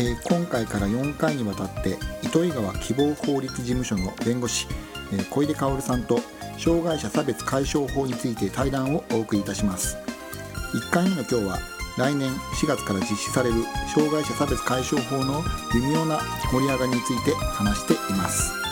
えー今回から4回にわたって糸魚川希望法律事務所の弁護士、えー小出薫さんと障害者差別解消法について対談をお送りいたします。1回目の今日は来年4月から実施される障害者差別解消法の微妙な盛り上がりについて話しています。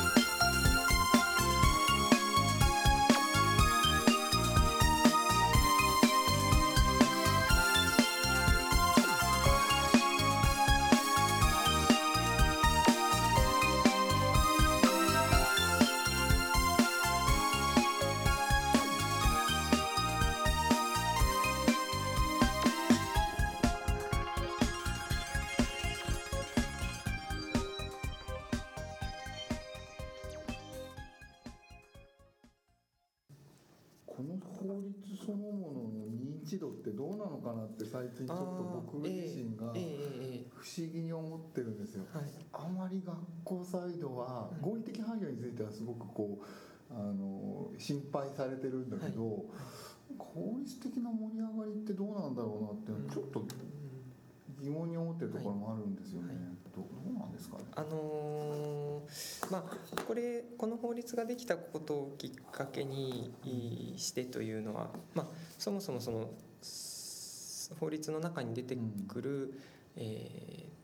そのものの認知度ってどうなのかなって最近ちょっと僕自身が不思議に思ってるんですよ。あまり学校サイドはうん合理的配慮についてはすごくこうあの心配されてるんだけど、効率的な盛り上がりってどうなんだろうなってちょっと疑問に思ってるところもあるんですよね、はい。どどうなんですか？ねあのーまあこれこの法律ができたことをきっかけにしてというのは、まあ、そもそもそのす法律の中に出てくる、えー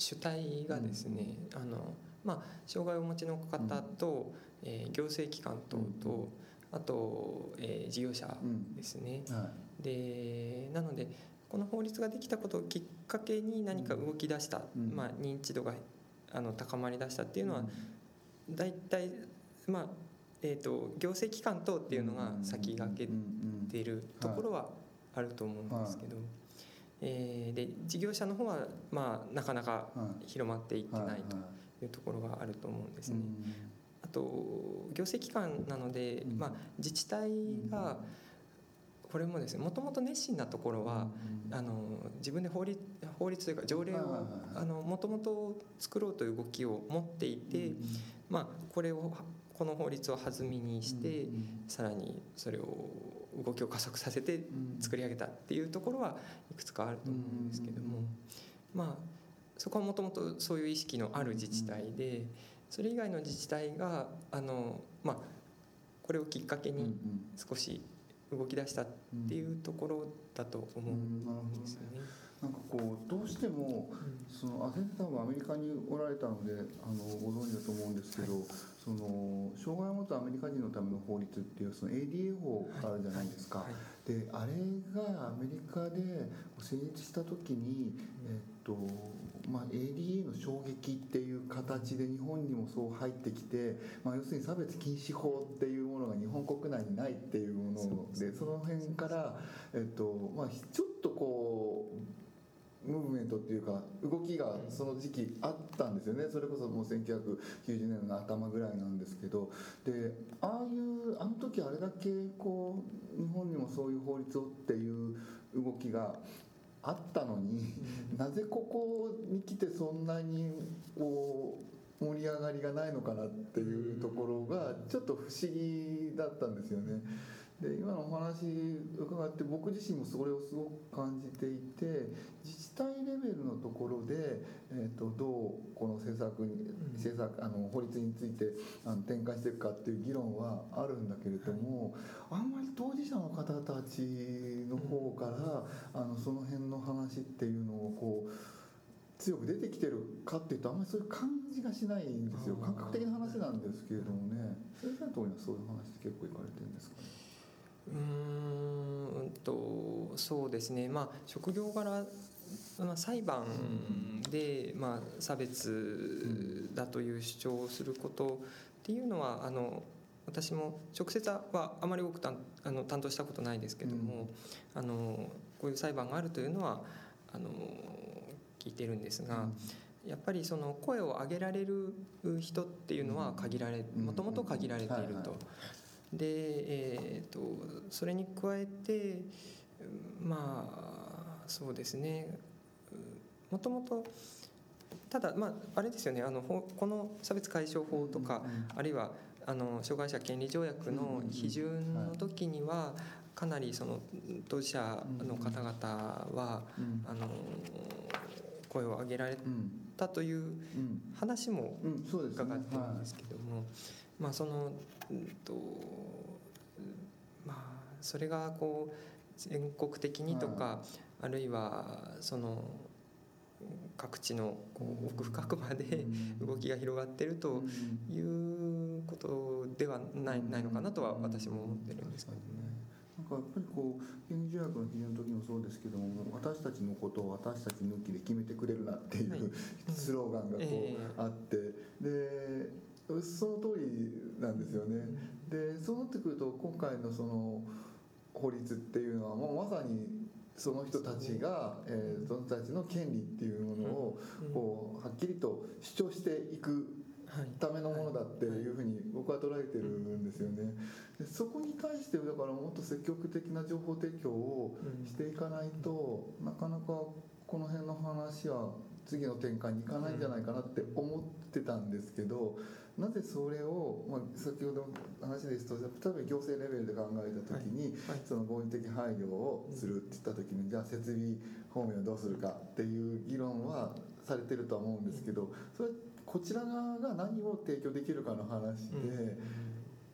主体がですね、あのまあ、障害をお持ちの方と、えー行政機関等と、あと、えー事業者うんですね。はでなのでこの法律ができたことをきっかけに何か動き出した、うん。まあ、認知度があの高まり出したっていいうのは大体、まあえー、と行政機関等っていうのが先駆けているところはあると思うんですけど、えーで事業者の方は、まあ、なかなか広まっていってないというところがあると思うんですね。あと行政機関なので、うん。まあ、自治体がこれもですねもともと熱心なところは、あの自分で法律法律というか条例をあのもともと作ろうという動きを持っていて、まあ、これをこの法律を弾みにして、さらにそれを動きを加速させて作り上げたっていうところはいくつかあると思うんですけども、まあそこはもともとそういう意識のある自治体でそれ以外の自治体があの、まあ、これをきっかけに少し動き出したっていうところだと思うんですよね。なんかこうどうしてもそのあ先生多分アメリカにおられたのであのご存知だと思うんですけど、その障害を持つアメリカ人のための法律っていうその ADA 法があるじゃないですか。はい。であれがアメリカで成立した時に、えっとまあ、ADA の衝撃っていう形で日本にもそう入ってきて、まあ、要するに差別禁止法っていうものが日本国内にないっていうものでその辺から、えっとまあ、ちょっとこう。ムーブメントっていうか動きがその時期あったんですよね。それこそもう1990年の頭ぐらいなんですけど。でああいうあの時あれだけこう日本にもそういう法律をっていう動きがあったのになぜここに来てそんなにこう盛り上がりがないのかなっていうところがちょっと不思議だったんですよね。で今のお話伺って僕自身もそれをすごく感じていて自治体レベルのところで、えー、とどうこの政策に政策あの法律についてあの展開していくかっていう議論はあるんだけれども、あんまり当事者の方たちの方からあのその辺の話っていうのをこう強く出てきてるかっていうとあんまりそういう感じがしないんですよ。感覚的な話なんですけれどもね。先生のところにはそういう話って結構言われてるんですかね？うーんとそうですね。まあ職業柄、まあ、裁判で、まあ、差別だという主張をすることっていうのはあの私も直接はあまり多く担あの担当したことないですけども、あのこういう裁判があるというのはあの聞いてるんですが。やっぱりその声を上げられる人っていうのは限られうん。もともと限られていると。で、えー、とそれに加えてまあそうですね。もともとただまああれですよね。あのほこの差別解消法とか、あるいはあの障害者権利条約の批准の時にはかなりその当事者の方々はうん。あの声を上げられうんたといううん。話も伺ってるんですけども、まあそのうんとまあそれがこう全国的にとか、はあるいはその各地のこう奥深くまで動きが広がってるということではないないのかなとは私も思ってるんですけど。ね。なんかやっぱりこう原理条約の批准の時もそうですけども私たちのことを私たち抜きで決めてくれるなっていう、はい。スローガンがこう、ええ。あって。でその通りなんですよね。でそうなってくると今回のその法律っていうのはもうまさにその人たちが、えーその人たちの権利っていうものをうん。こうはっきりと主張していくはい。ためのものだっていうふうに僕は捉えてるんですよね。でそこに対してだからもっと積極的な情報提供をしていかないとなかなかこの辺の話は次の展開に行かないんじゃないかなって思ってたんですけどなぜそれを、まあ、先ほどの話ですと例えば行政レベルで考えた時に、はいその合理的配慮をするって言った時にじゃあ設備方面をどうするかっていう議論はされてるとは思うんですけどそれこちら側が何を提供できるかの話で。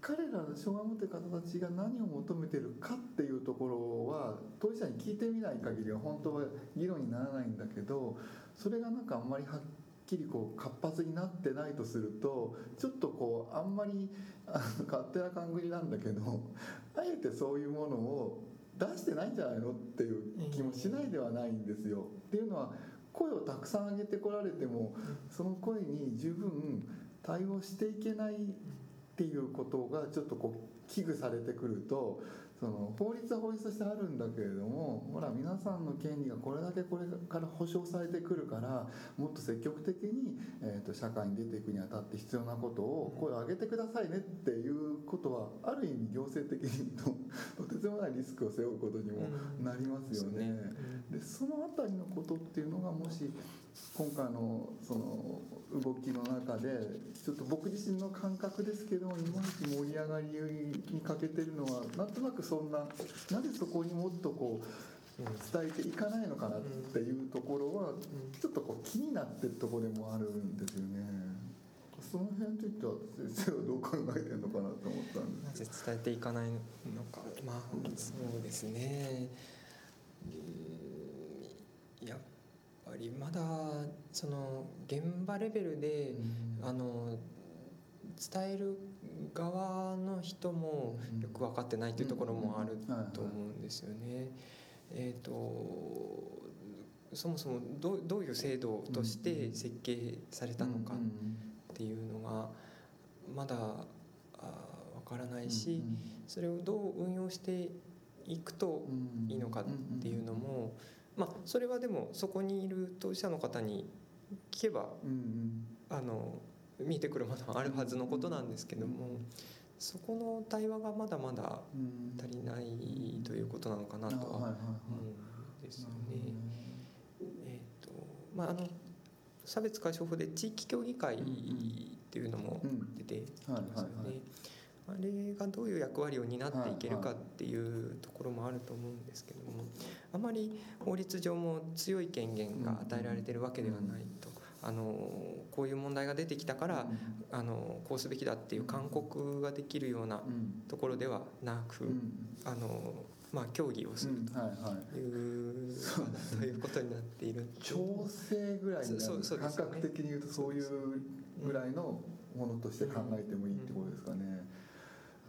彼らの障害を持っている方たちが何を求めてるかっていうところは当事者に聞いてみない限りは本当は議論にならないんだけどそれがなんかあんまりはっきりこう活発になってないとするとちょっとこうあんまりあ勝手な勘繰りなんだけど あえてそういうものを出してないんじゃないのっていう気もしないではないんですよ。っていうのは声をたくさん上げてこられてもその声に十分対応していけないっていうことがちょっとこう危惧されてくるとその法律は法律としてあるんだけれどもほら皆さんの権利がこれだけこれから保障されてくるからもっと積極的に、えー、と社会に出ていくにあたって必要なことを声を上げてくださいねっていうことはある意味行政的にととてつもないリスクを背負うことにもなりますよね。でその辺りのことっていうのがもし今回のその動きの中でちょっと僕自身の感覚ですけどいまいち盛り上がりに欠けてるのはなんとなくそんななぜそこにもっとこう伝えていかないのかなっていうところはちょっとこう気になってるところでもあるんですよね。その辺については先生はどう考えてるのかなと思ったんなですぜ伝えていかないのか。まあそうですね。うん。やっぱりまだその現場レベルで、あの伝える側の人もよく分かってないというところもあると思うんですよね。えー、とそもそもどうどういう制度として設計されたのかっていうのがまだあ分からないしそれをどう運用していくといいのかっていうのもまあそれはでもそこにいる当事者の方に聞けばあの見えてくるものはあるはずのことなんですけどもそこの対話がまだまだ足りないということなのかなとは思うんですよね。えーとまあ、あの差別解消法で地域協議会っていうのも出てきますよね。あれがどういう役割を担っていけるかっていうところもあると思うんですけどもあまり法律上も強い権限が与えられてるわけではないと。あのこういう問題が出てきたからあのこうすべきだっていう勧告ができるようなところではなくあのまあ協議をするというということになっている調整ぐらいになる。感覚的に言うとそういうぐらいのものとして考えてもいいってことですかね。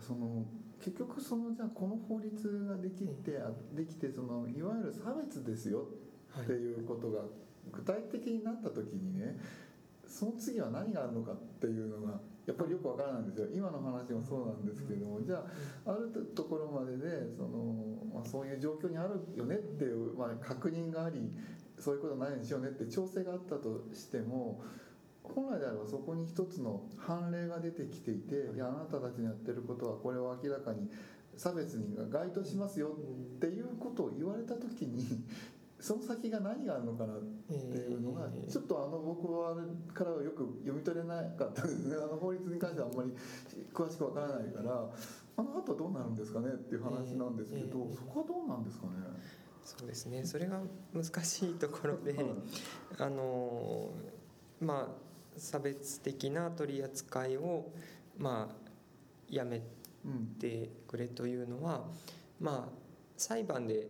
その結局そのじゃあこの法律ができてできてそのいわゆる差別ですよっていうことが具体的になった時にねその次は何があるのかっていうのがやっぱりよくわからないんですよ。今の話もそうなんですけどもじゃああるところまででその、まあ、そういう状況にあるよねっていう、まあ、確認がありそういうことないようにしようねって調整があったとしても本来であればそこに一つの判例が出てきていてい。やあなたたちのやってることはこれを明らかに差別に該当しますよっていうことを言われた時にその先が何があるのかなっていうのがちょっとあの僕はからはよく読み取れなかったですね。あの法律に関してはあんまり詳しくわからないからあの後はどうなるんですかねっていう話なんですけどそこはどうなんですかね？そうですね。それが難しいところで、あのまあ差別的な取り扱いをまあやめてくれというのは、まあ裁判で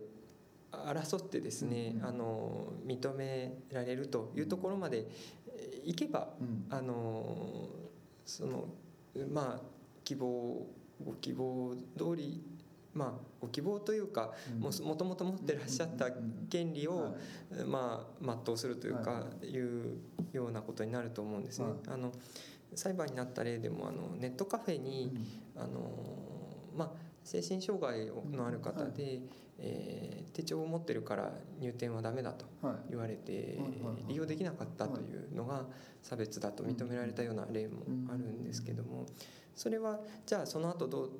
争ってですね、あの認められるというところまでいけば、あのそのまあ希望ご希望通りまあ、ご希望というか、もともと持ってらっしゃった権利を、まあ、全うするというか、い。うようなことになると思うんですね。あの裁判になった例でもあのネットカフェに、あのまあ、精神障害のある方で、えー、手帳を持ってるから入店はダメだと言われて利用できなかったというのが差別だと認められたような例もあるんですけどもそれはじゃあその後どう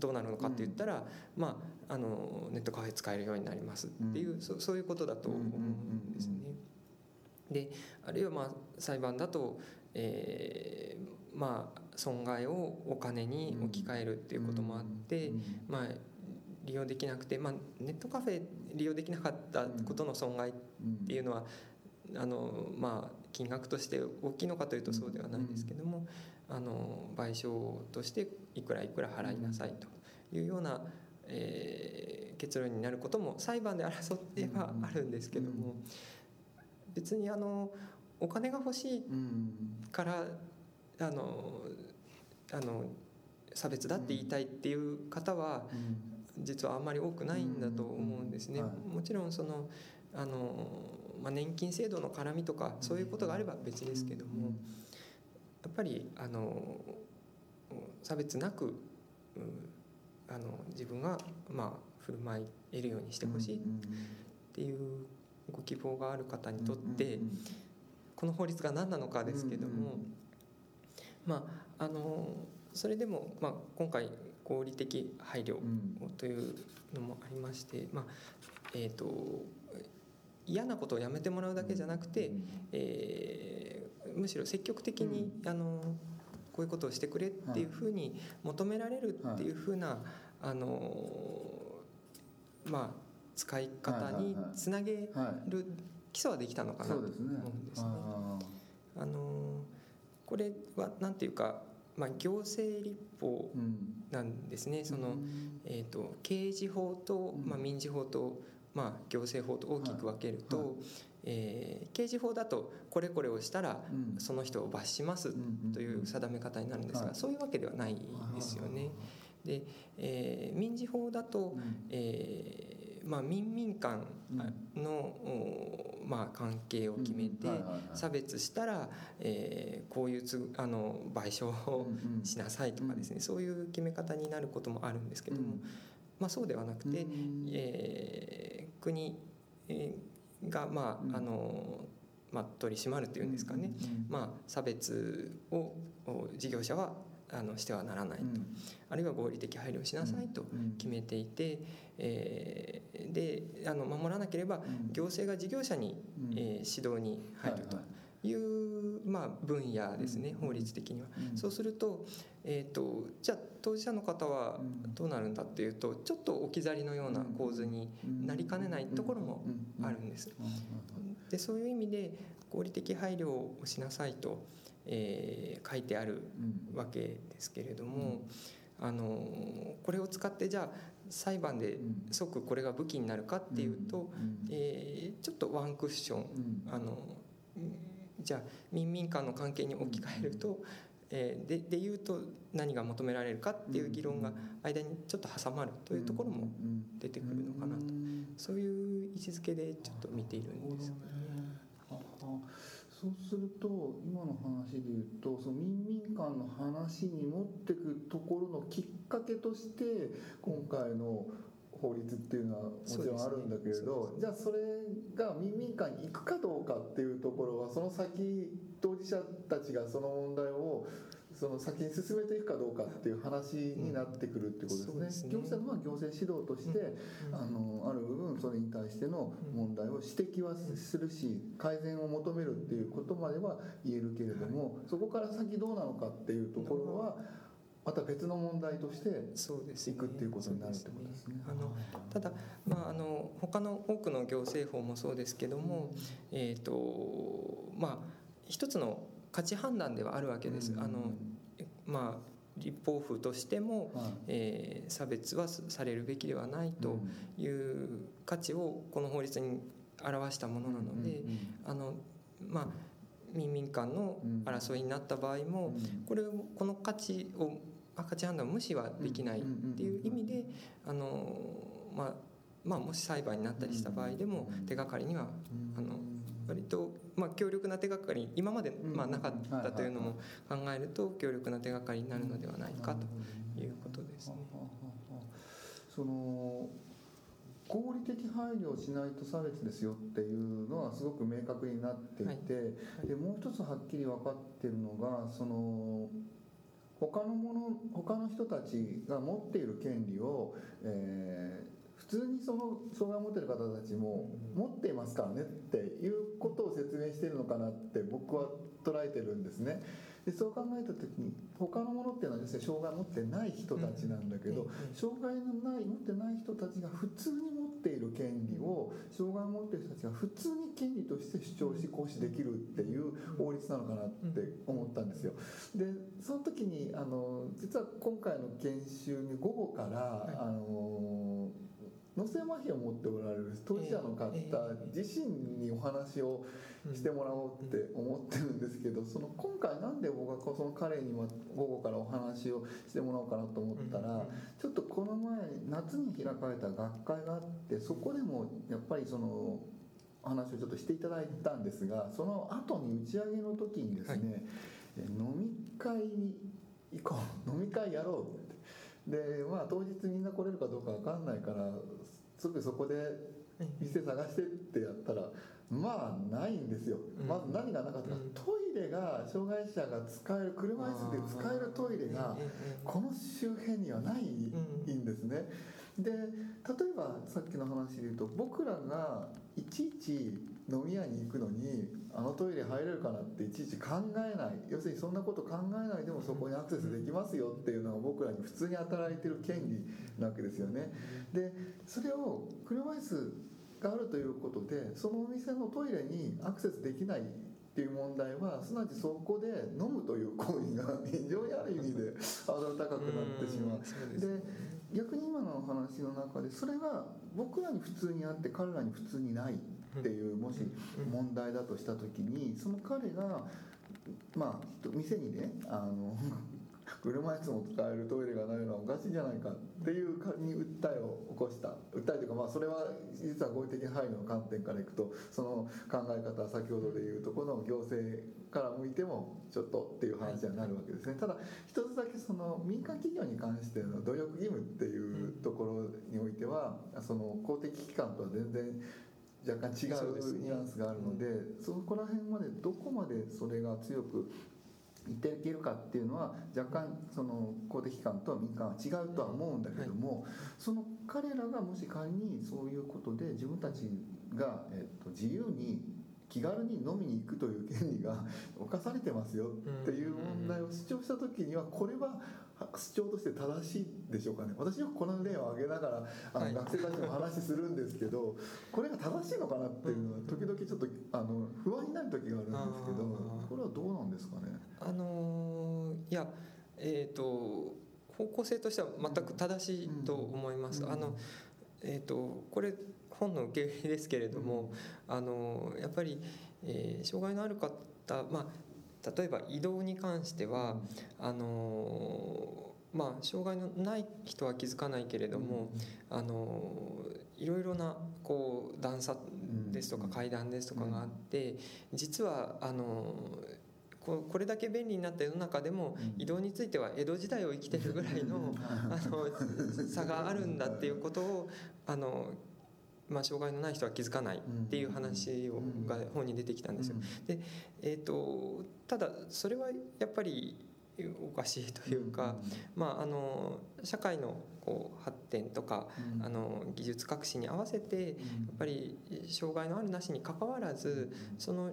どうなるのかって言ったら、まあ、あのネットカフェ使えるようになりますっていう、そそういうことだと思うんですね。であるいはまあ裁判だと、えー、まあ損害をお金に置き換えるっていうこともあって、まあ利用できなくて、まあ、ネットカフェ利用できなかったことの損害っていうのは、あのまあ金額として大きいのかというとそうではないですけども、あの賠償としていくらいくら払いなさいと。いうような、えー、結論になることも裁判で争ってはあるんですけども、別にあのお金が欲しいから、あのあの差別だって言いたいっていう方は、実はあんまり多くないんだと思うんですね。もちろんそのあの、まあ、年金制度の絡みとかそういうことがあれば別ですけども。やっぱりあの差別なく、うん、あの自分がまあ振る舞えるようにしてほしいっていうご希望がある方にとってこの法律が何なのかですけどもまああのそれでも、まあ、今回合理的配慮というのもありまして、まあえーと、嫌なことをやめてもらうだけじゃなくて、えーむしろ積極的に、あのこういうことをしてくれっていうふうに求められるっていうふうな、あのまあ使い方につなげる基礎はできたのかなと思うんですね。あのこれはなんていうか、まあ、行政立法なんですね、その、えーと、刑事法と、まあ、民事法と、まあ、行政法と大きく分けると、えー、刑事法だとこれこれをしたらその人を罰しますという定め方になるんですが、そういうわけではないですよね。で、えー、民事法だと、えーまあ、民民間の、まあ、関係を決めて差別したら、えー、こういうつあの賠償をしなさいとかですね、そういう決め方になることもあるんですけども、まあ、そうではなくて、えー、国、えーがまああのまあ、取り締まるというんですかね、まあ、差別を事業者はあのしてはならないと、あるいは合理的配慮をしなさいと決めていて、えー、であの守らなければ行政が事業者に、えー、指導に入ると。いう、まあ、分野ですね法律的には。そうすると,、えーと、じゃあ当事者の方はどうなるんだっていうとちょっと置き去りのような構図になりかねないところもあるんです。でそういう意味で合理的配慮をしなさいと、えー、書いてあるわけですけれども。あのこれを使ってじゃあ裁判で即これが武器になるかっていうと、えー、ちょっとワンクッション、あのじゃあ民民間の関係に置き換えると、えー、でで言うと何が求められるかっていう議論が間にちょっと挟まるというところも出てくるのかなと。そういう位置づけでちょっと見ているんですよね。そうすると今の話で言うとその民民間の話に持ってくところのきっかけとして今回の法律っていうのはもちろんあるんだけれど、ね、じゃあそれが民民間に行くかどうかっていうところはその先当事者たちがその問題をその先に進めていくかどうかっていう話になってくるってことですね。うん、すね行政は行政指導として、うん、あのある部分それに対しての問題を指摘はするし改善を求めるっていうことまでは言えるけれども、そこから先どうなのかっていうところは。また別の問題としてそうですいくっていうことになるってことですね。あのただ、まあ、あの他の多くの行政法もそうですけども、えーとまあ、一つの価値判断ではあるわけです。あのまあ立法府としても、はい、えー、差別はされるべきではないという価値をこの法律に表したものなので、あのまあ民民間の争いになった場合も、これこの価値を価値判断を無視はできないっていう意味であのまあまあもし裁判になったりした場合でも手がかりにはあの割とまあ強力な手がかり今までまあなかったというのも考えると強力な手がかりになるのではないかということですね。その合理的配慮をしないと差別ですよっていうのはすごく明確になっていて、はい、でもう一つはっきり分かってるのがその他のもの他の人たちが持っている権利を、えー、普通にその障害を持っている方たちも持っていますからねっていうことを説明しているのかなって僕は捉えてるんですね。でそう考えた時に他のものっていうのはですね障害を持ってない人たちなんだけど、障害のない持ってない人たちが普通に持って障害を持っている人たちが普通に権利として主張し行使できるっていう法律なのかなって思ったんですよ。でその時にあの実は今回の研修に午後から、あの脳性麻痺を持っておられる当事者の方自身にお話をしてもらおうって思ってるんですけどその今回なんで僕がその彼にも午後からお話をしてもらおうかなと思ったらちょっとこの前夏に開かれた学会があってそこでもやっぱりその話をちょっとしていただいたんですがその後に打ち上げの時にですね、はい、飲み会に行こう飲み会やろうって。でまあ当日みんな来れるかどうか分かんないからすぐそこで店探してってやったらまあないんですよ、まず何がなかったか、トイレが障害者が使える車椅子で使えるトイレがこの周辺にはないんですね。で例えばさっきの話で言うと僕らがいちいち飲み屋に行くのにあのトイレ入れるかなっていちいち考えない要するにそんなこと考えないでもそこにアクセスできますよっていうのが僕らに普通に働いてる権利なわけですよね。でそれを車椅子があるということでそのお店のトイレにアクセスできないっていう問題はすなわちそこで飲むという行為が 非常にある意味でハードル高くなってしまう。で逆に今の話の中でそれが僕らに普通にあって彼らに普通にないっていうもし問題だとした時にその彼がまあ店にねあの 車椅子も使えるトイレがないのはおかしいじゃないかっていうに訴えを起こした。訴えというかまあそれは実は合理的配慮の観点からいくとその考え方は先ほどでいうとこの行政から向いてもちょっとっていう話になるわけですね。ただ一つだけその民間企業に関しての努力義務っていうところにおいてはその公的機関とは全然若干違うニュアンスがあるのでそこら辺までどこまでそれが強く言っていけるかっていうのは若干その公的機関とは民間は違うとは思うんだけども、その彼らがもし仮にそういうことで自分たちが、えっと、自由に気軽に飲みに行くという権利が 侵されてますよっていう問題を主張した時にはこれは主張として正しいでしょうかね。私はこの例を挙げながらあの学生たちも話するんですけどこれが正しいのかなっていうのは時々ちょっとあの不安になる時があるんですけどこれはどうなんですかね？あのいやえっ、ー、と方向性としては全く正しいと思います。あのえーと、これ本の受け売りですけれども、あのやっぱり、えー、障害のある方、まあ、例えば移動に関しては、あのまあ、障害のない人は気づかないけれども、あのいろいろなこう段差ですとか階段ですとかがあって実はあのこれだけ便利になった世の中でも移動については江戸時代を生きてるぐらいのあの差があるんだっていうことをあのまあ、障害のない人は気づかないっていう話をが本に出てきたんですよ。で、えーと、ただそれはやっぱりおかしいというか、まあ、あの社会のこう発展とか、あの技術革新に合わせてやっぱり障害のあるなしにかかわらずその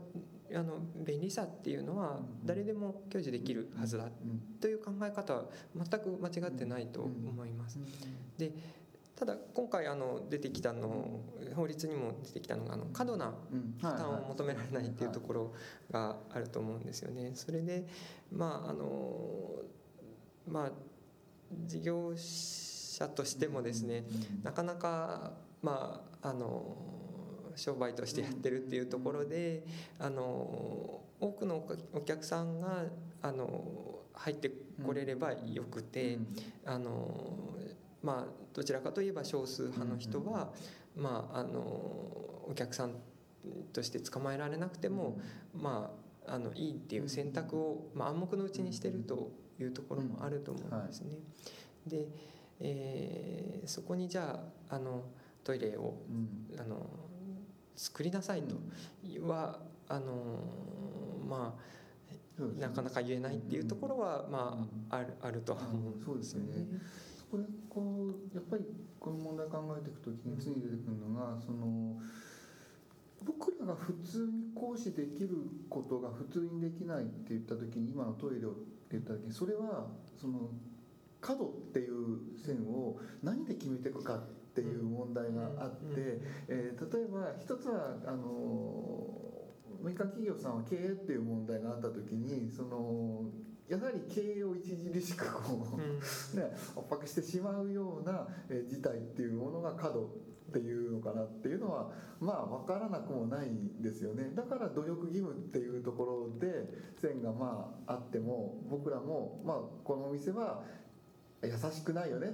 あの便利さっていうのは誰でも享受できるはずだという考え方は全く間違ってないと思います。でただ今回あの出てきたの法律にも出てきたのがあの過度な負担を求められないっていうところがあると思うんですよね。それでまああのまあ事業者としてもですねなかなかまああの商売としてやってるっていうところであの多くのお客さんがあの入ってこれればよくてあのまあどちらかといえば少数派の人はまああのお客さんとして捕まえられなくてもまああのいいっていう選択を、まあ、暗黙のうちにしてるというところもあると思うんですね。で、えー、そこにじゃああのトイレを、あの作りなさいとは、あのまあなかなか言えないっていうところは、まあ、あるあるとは思うんですよね。これこうやっぱりこの問題考えていくときに常に出てくるのがその僕らが普通に行使できることが普通にできないって言った時に今のトイレをって言った時にそれはその角っていう線を何で決めていくかっていう問題があって、えー、例えば一つはあの民間企業さんは経営っていう問題があった時にそのやはり経営を著しくこう、ね、圧迫してしまうような事態っていうものが過度っていうのかなっていうのはまあ分からなくもないんですよね。だから努力義務っていうところで線がまああっても僕らもまあこのお店は優しくないよねっ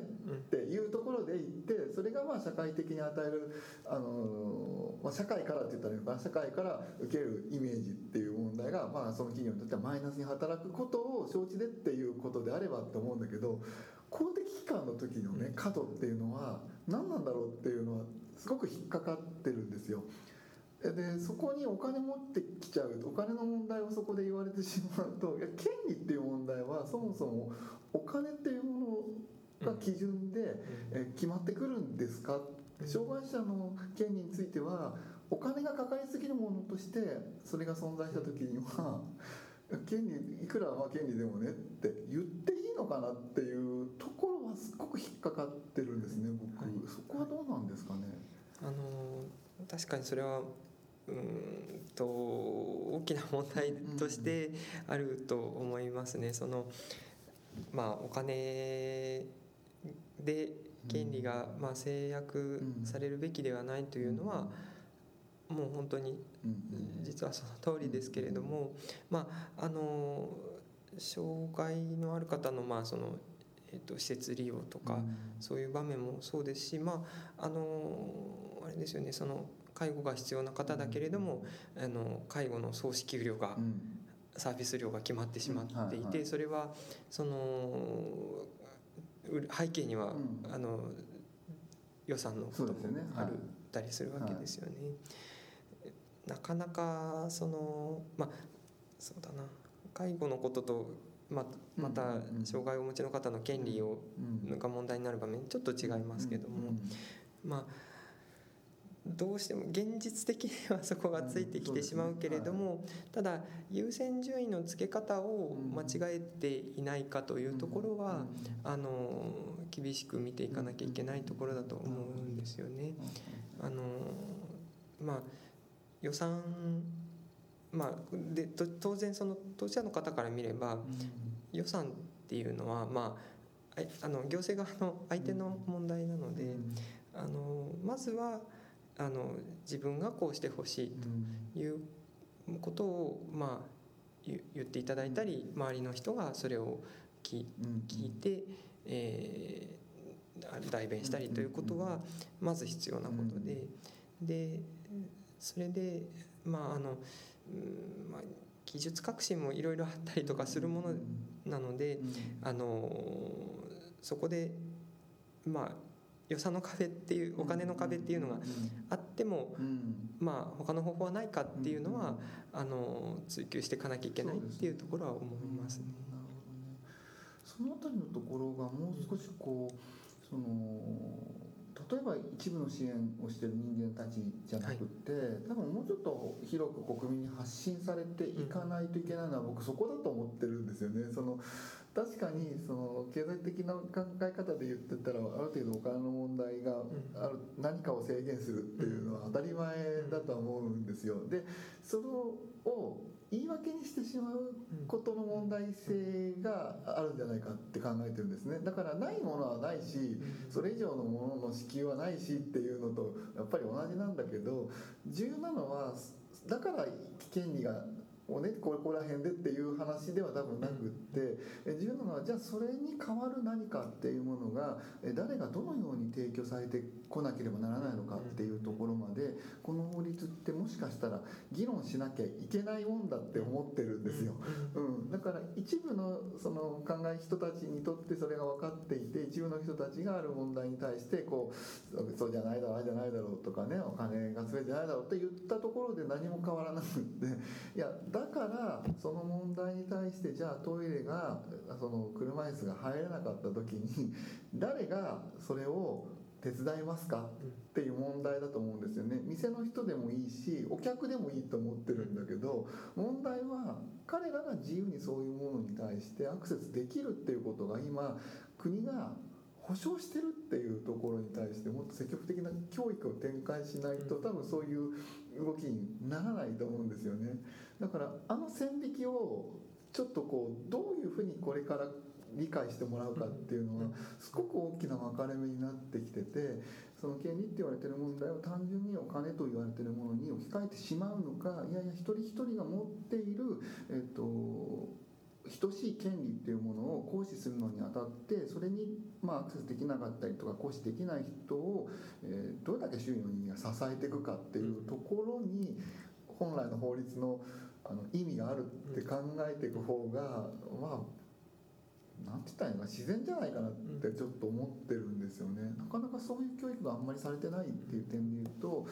ていうところで言ってそれがまあ社会的に与えるあの、まあ、社会からって言ったらいいのかな。社会から受けるイメージっていう問題がまあその企業にとってはマイナスに働くことを承知でっていうことであればって思うんだけど公的機関の時のね過度っていうのは何なんだろうっていうのはすごく引っかかってるんですよ。でそこにお金持ってきちゃう。お金の問題をそこで言われてしまうといや権利っていう問題はそもそもお金っていうものが基準で、え決まってくるんですか？障害者の権利についてはお金がかかりすぎるものとしてそれが存在した時には権利いくらまあ権利でもねって言っていいのかなっていうところはすごく引っかかってるんですね僕、はい、そこはどうなんですかね？あの確かにそれはうんと大きな問題としてあると思いますね。そのまあお金で権利がまあ制約されるべきではないというのはもう本当に実はその通りですけれどもまああの障害のある方のまあそのえっと施設利用とかそういう場面もそうですしまああのあれですよねその介護が必要な方だけれども、あの介護の総支給料が、サービス料が決まってしまっていて、それはその背景には、あの予算のこともあるたりするわけですよね。なかなかそのまあそうだな。介護のこととままた障害をお持ちの方の権利をが問題になる場面ちょっと違いますけども。まあどうしても現実的にはそこがついてきてしまうけれどもただ優先順位の付け方を間違えていないかというところはあの厳しく見ていかなきゃいけないところだと思うんですよね。あのまあ予算まあ、で当然その当事者の方から見れば予算っていうのはまああの行政側の相手の問題なのであのまずはあの自分がこうしてほしいということを、まあ、言っていただいたり周りの人がそれを聞いて、えー、代弁したりということはまず必要なことででそれでまああの、うんまあ、技術革新もいろいろあったりとかするものなので、あのそこでまあ予算の壁っていうお金の壁っていうのがあっても、まあ他の方法はないかっていうのは、あの追求していかなきゃいけないっていうところは思いますね。その辺りのところがもう少しこうその例えば一部の支援をしてる人間たちじゃなくって、多分もうちょっと広く国民に発信されていかないといけないのは僕そこだと思ってるんですよね。その確かにその経済的な考え方で言ってたらある程度お金の問題がある何かを制限するっていうのは当たり前だとは思うんですよ。でそれを言い訳にしてしまうことの問題性があるんじゃないかって考えてるんですね。だからないものはないしそれ以上のものの支給はないしっていうのとやっぱり同じなんだけど重要なのはだから権利がをねここら辺でっていう話では多分なくって重要なのはじゃあそれに代わる何かっていうものが誰がどのように提供されてこなければならないのかっていうところまでこの法律ってもしかしたら議論しなきゃいけないもんだって思ってるんですよ。うん、だから一部のその考え人たちにとってそれが分かっていて一部の人たちがある問題に対してこうそうじゃないだろうああじゃないだろうとかねお金が全てじゃないだろうって言ったところで何も変わらなくっていやだからその問題に対してじゃあトイレがその車椅子が入れなかった時に 誰がそれを手伝いますか？っていう問題だと思うんですよね。店の人でもいいしお客でもいいと思ってるんだけど問題は彼らが自由にそういうものに対してアクセスできるっていうことが今国が保障してるっていうところに対してもっと積極的な教育を展開しないと多分そういう動きにならないと思うんですよねだからあの線引きをちょっとこうどういうふうにこれから理解してもらうかっていうのはすごく大きな分かれ目になってきててその権利って言われてる問題を単純にお金と言われてるものに置き換えてしまうのかいやいや一人一人が持っているえっと等しい権利っていうものを行使するのにあたってそれにまあアクセスできなかったりとか行使できない人を、えー、どれだけ周囲の人間が支えていくかっていうところに本来の法律のあの意味があるって考えていく方がまあなんて言ったらいいのか自然じゃないかなってちょっと思ってるんですよね。なかなかそういう教育があんまりされてないっていう点で言うと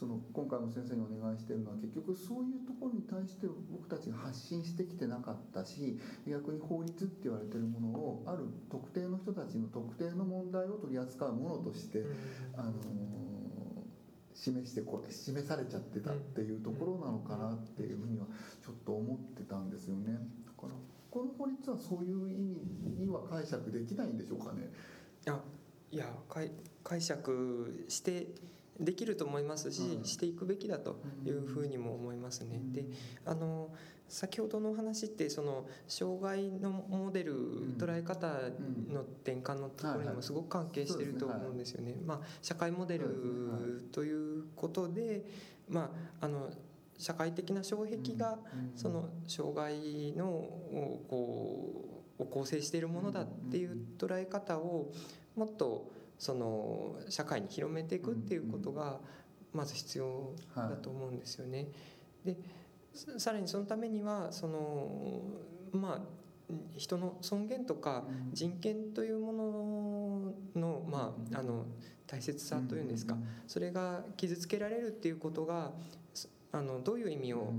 その今回も先生にお願いしてるのは結局そういうところに対して僕たちが発信してきてなかったし逆に法律って言われてるものをある特定の人たちの特定の問題を取り扱うものとして、あの示してこう示されちゃってたっていうところなのかなっていうふうにはちょっと思ってたんですよね。だからこの法律はそういう意味には解釈できないんでしょうかね。いや解釈してできると思いますし、うん、していくべきだというふうにも思いますね。であの先ほどの話ってその障害のモデル、捉え方の転換のところにもすごく関係していると思うんですよね。まあ、社会モデルということで、まあ、あの社会的な障壁がその障害のこうを構成しているものだっていう捉え方をもっとその社会に広めていくっていうことがまず必要だと思うんですよね。でさらにそのためにはそのまあ人の尊厳とか人権というものの,、まあ、あの大切さというんですかそれが傷つけられるっていうことがあのどういう意味を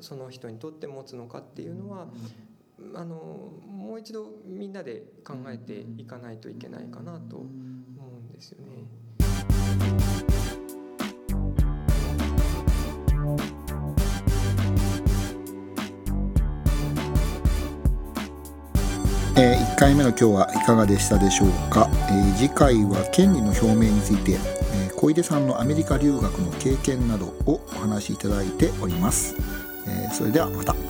その人にとって持つのかっていうのはあのもう一度みんなで考えていかないといけないかなとですよね。えー、1回目の今日はいかがでしたでしょうか、えー、次回は権利の表明について、えー、小出さんのアメリカ留学の経験などをお話しいただいております、えー、それではまた。